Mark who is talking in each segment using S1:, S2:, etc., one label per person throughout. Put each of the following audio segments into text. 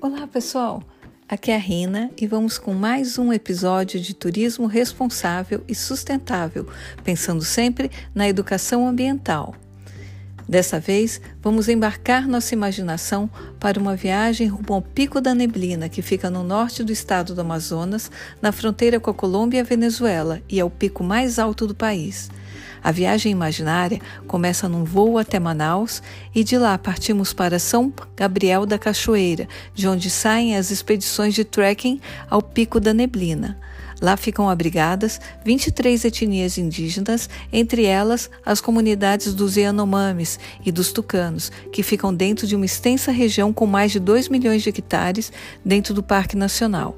S1: Olá, pessoal! Aqui é a Rina e vamos com mais um episódio de turismo responsável e sustentável, pensando sempre na educação ambiental. Dessa vez, vamos embarcar nossa imaginação para uma viagem rumo ao Pico da Neblina, que fica no norte do estado do Amazonas, na fronteira com a Colômbia e a Venezuela, e é o pico mais alto do país. A viagem imaginária começa num voo até Manaus e de lá partimos para São Gabriel da Cachoeira, de onde saem as expedições de trekking ao Pico da Neblina. Lá ficam abrigadas 23 etnias indígenas, entre elas as comunidades dos Yanomamis e dos Tucanos, que ficam dentro de uma extensa região com mais de 2 milhões de hectares dentro do Parque Nacional.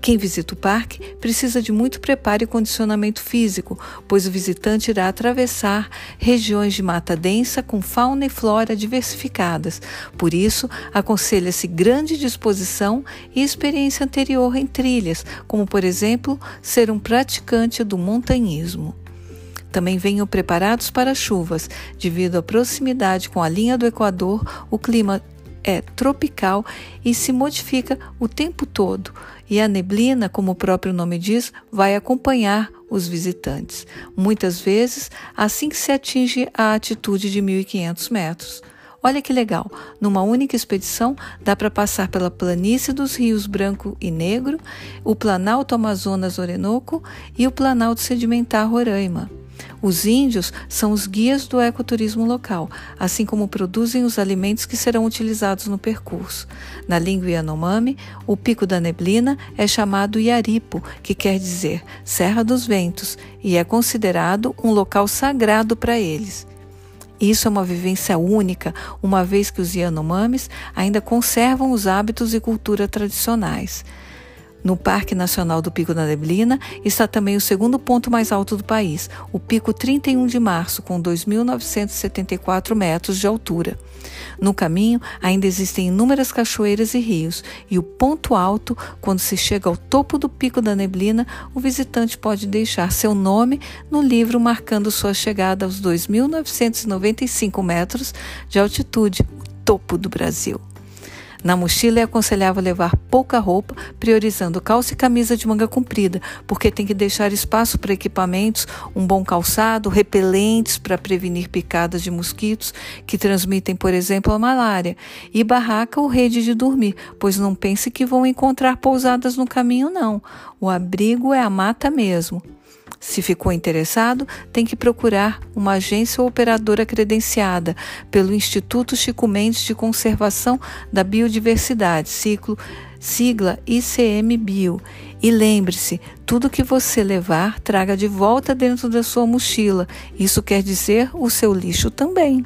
S1: Quem visita o parque precisa de muito preparo e condicionamento físico, pois o visitante irá atravessar regiões de mata densa com fauna e flora diversificadas. Por isso, aconselha-se grande disposição e experiência anterior em trilhas, como por exemplo, ser um praticante do montanhismo. Também venham preparados para chuvas. Devido à proximidade com a linha do Equador, o clima é tropical e se modifica o tempo todo, e a neblina, como o próprio nome diz, vai acompanhar os visitantes, muitas vezes assim que se atinge a altitude de 1.500 metros. Olha que legal! Numa única expedição dá para passar pela planície dos rios Branco e Negro, o Planalto Amazonas Orinoco e o Planalto Sedimentar Roraima. Os índios são os guias do ecoturismo local, assim como produzem os alimentos que serão utilizados no percurso. Na língua Yanomami, o Pico da Neblina é chamado Iaripo, que quer dizer Serra dos Ventos, e é considerado um local sagrado para eles. Isso é uma vivência única, uma vez que os Yanomamis ainda conservam os hábitos e cultura tradicionais. No Parque Nacional do Pico da Neblina está também o segundo ponto mais alto do país, o Pico 31 de Março, com 2.974 metros de altura. No caminho ainda existem inúmeras cachoeiras e rios, e o ponto alto, quando se chega ao topo do Pico da Neblina, o visitante pode deixar seu nome no livro marcando sua chegada aos 2.995 metros de altitude, o topo do Brasil. Na mochila é aconselhável levar pouca roupa, priorizando calça e camisa de manga comprida, porque tem que deixar espaço para equipamentos, um bom calçado, repelentes para prevenir picadas de mosquitos que transmitem, por exemplo, a malária, e barraca ou rede de dormir, pois não pense que vão encontrar pousadas no caminho, não. O abrigo é a mata mesmo. Se ficou interessado, tem que procurar uma agência ou operadora credenciada pelo Instituto Chico Mendes de Conservação da Biodiversidade, ciclo, sigla ICMBio. E lembre-se, tudo que você levar, traga de volta dentro da sua mochila. Isso quer dizer o seu lixo também.